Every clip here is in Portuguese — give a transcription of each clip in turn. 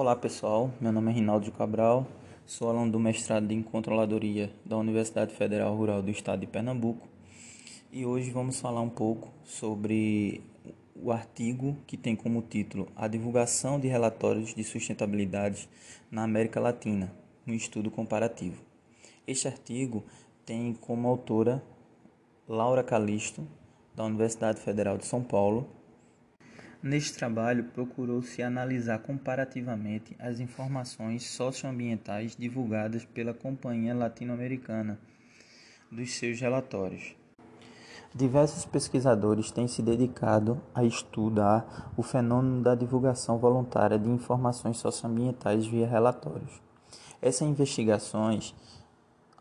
Olá pessoal, meu nome é Rinaldo Cabral, sou aluno do mestrado em Controladoria da Universidade Federal Rural do Estado de Pernambuco. E hoje vamos falar um pouco sobre o artigo que tem como título A Divulgação de Relatórios de Sustentabilidade na América Latina, um estudo comparativo. Este artigo tem como autora Laura Calisto, da Universidade Federal de São Paulo, Neste trabalho, procurou-se analisar comparativamente as informações socioambientais divulgadas pela Companhia Latino-Americana dos seus relatórios. Diversos pesquisadores têm se dedicado a estudar o fenômeno da divulgação voluntária de informações socioambientais via relatórios. Essas investigações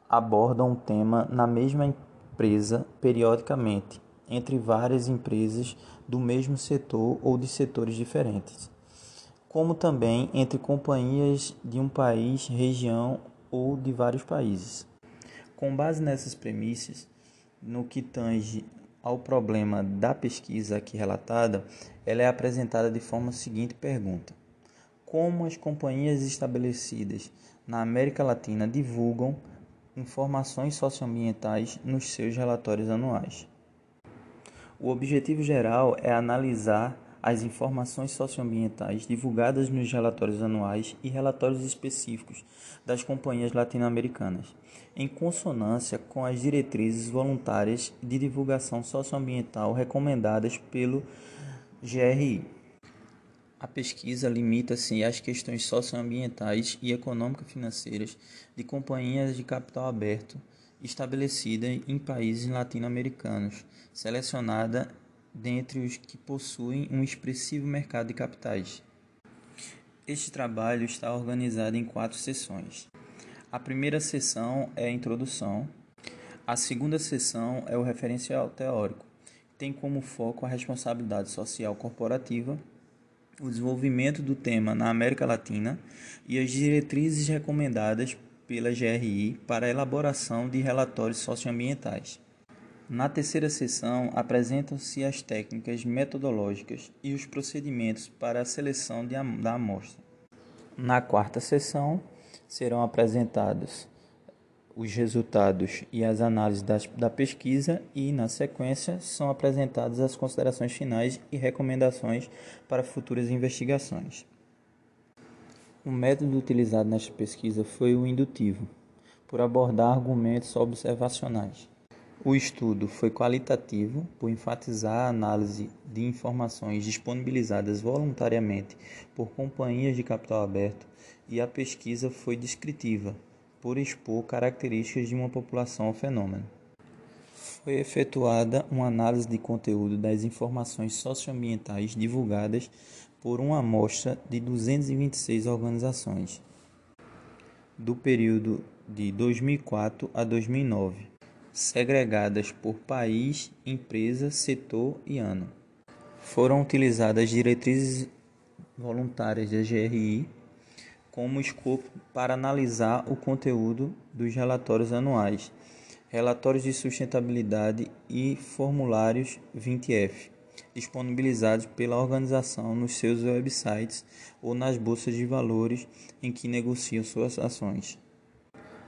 abordam o tema na mesma empresa periodicamente entre várias empresas do mesmo setor ou de setores diferentes, como também entre companhias de um país, região ou de vários países. Com base nessas premissas, no que tange ao problema da pesquisa aqui relatada, ela é apresentada de forma seguinte pergunta: Como as companhias estabelecidas na América Latina divulgam informações socioambientais nos seus relatórios anuais? O objetivo geral é analisar as informações socioambientais divulgadas nos relatórios anuais e relatórios específicos das companhias latino-americanas, em consonância com as diretrizes voluntárias de divulgação socioambiental recomendadas pelo GRI. A pesquisa limita-se às questões socioambientais e econômico-financeiras de companhias de capital aberto estabelecida em países latino-americanos, selecionada dentre os que possuem um expressivo mercado de capitais. Este trabalho está organizado em quatro sessões. A primeira sessão é a introdução, a segunda sessão é o referencial teórico, tem como foco a responsabilidade social corporativa, o desenvolvimento do tema na América Latina e as diretrizes recomendadas pela GRI para a elaboração de relatórios socioambientais. Na terceira sessão, apresentam-se as técnicas metodológicas e os procedimentos para a seleção de, da amostra. Na quarta sessão, serão apresentados os resultados e as análises das, da pesquisa e, na sequência, são apresentadas as considerações finais e recomendações para futuras investigações. O método utilizado nesta pesquisa foi o indutivo, por abordar argumentos observacionais. O estudo foi qualitativo, por enfatizar a análise de informações disponibilizadas voluntariamente por companhias de capital aberto, e a pesquisa foi descritiva, por expor características de uma população ao fenômeno. Foi efetuada uma análise de conteúdo das informações socioambientais divulgadas por uma amostra de 226 organizações do período de 2004 a 2009, segregadas por país, empresa, setor e ano. Foram utilizadas diretrizes voluntárias da GRI como escopo para analisar o conteúdo dos relatórios anuais, relatórios de sustentabilidade e formulários 20F disponibilizados pela organização nos seus websites ou nas bolsas de valores em que negociam suas ações.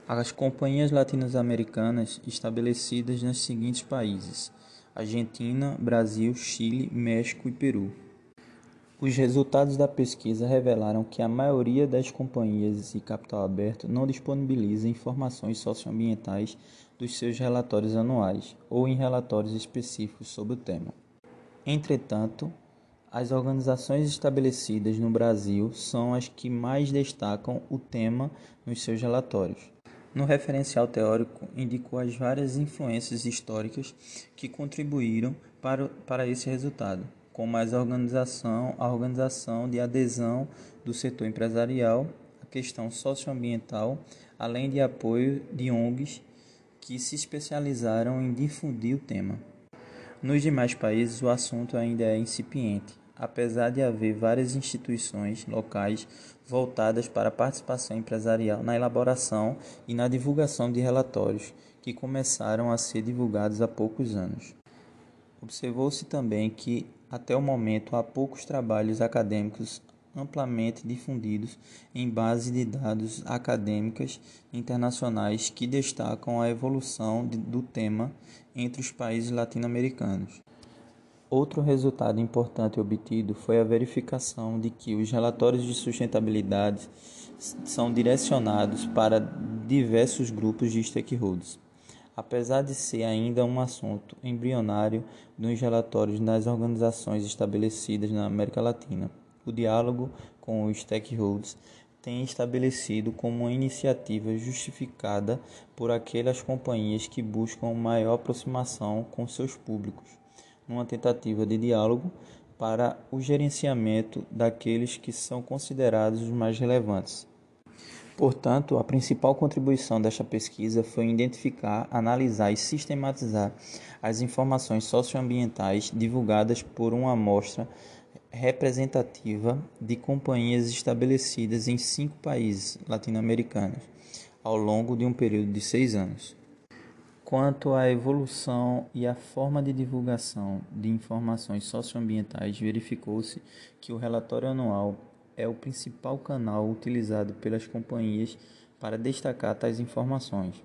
As companhias latino-americanas estabelecidas nos seguintes países: Argentina, Brasil, Chile, México e Peru. Os resultados da pesquisa revelaram que a maioria das companhias de capital aberto não disponibiliza informações socioambientais dos seus relatórios anuais ou em relatórios específicos sobre o tema. Entretanto, as organizações estabelecidas no Brasil são as que mais destacam o tema nos seus relatórios. No referencial teórico, indicou as várias influências históricas que contribuíram para, para esse resultado, como a organização, a organização de adesão do setor empresarial, a questão socioambiental, além de apoio de ONGs que se especializaram em difundir o tema. Nos demais países, o assunto ainda é incipiente, apesar de haver várias instituições locais voltadas para a participação empresarial na elaboração e na divulgação de relatórios, que começaram a ser divulgados há poucos anos. Observou-se também que, até o momento, há poucos trabalhos acadêmicos amplamente difundidos em bases de dados acadêmicas internacionais que destacam a evolução de, do tema entre os países latino-americanos. Outro resultado importante obtido foi a verificação de que os relatórios de sustentabilidade são direcionados para diversos grupos de stakeholders. Apesar de ser ainda um assunto embrionário nos relatórios das organizações estabelecidas na América Latina, o diálogo com os stakeholders tem estabelecido como uma iniciativa justificada por aquelas companhias que buscam maior aproximação com seus públicos numa tentativa de diálogo para o gerenciamento daqueles que são considerados os mais relevantes. Portanto, a principal contribuição desta pesquisa foi identificar, analisar e sistematizar as informações socioambientais divulgadas por uma amostra representativa de companhias estabelecidas em cinco países latino-americanos ao longo de um período de seis anos. Quanto à evolução e à forma de divulgação de informações socioambientais, verificou-se que o relatório anual é o principal canal utilizado pelas companhias para destacar tais informações,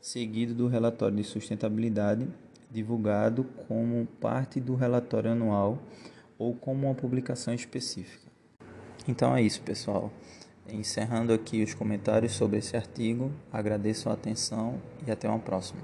seguido do relatório de sustentabilidade, divulgado como parte do relatório anual ou como uma publicação específica. Então é isso, pessoal. Encerrando aqui os comentários sobre esse artigo, agradeço a atenção e até uma próxima.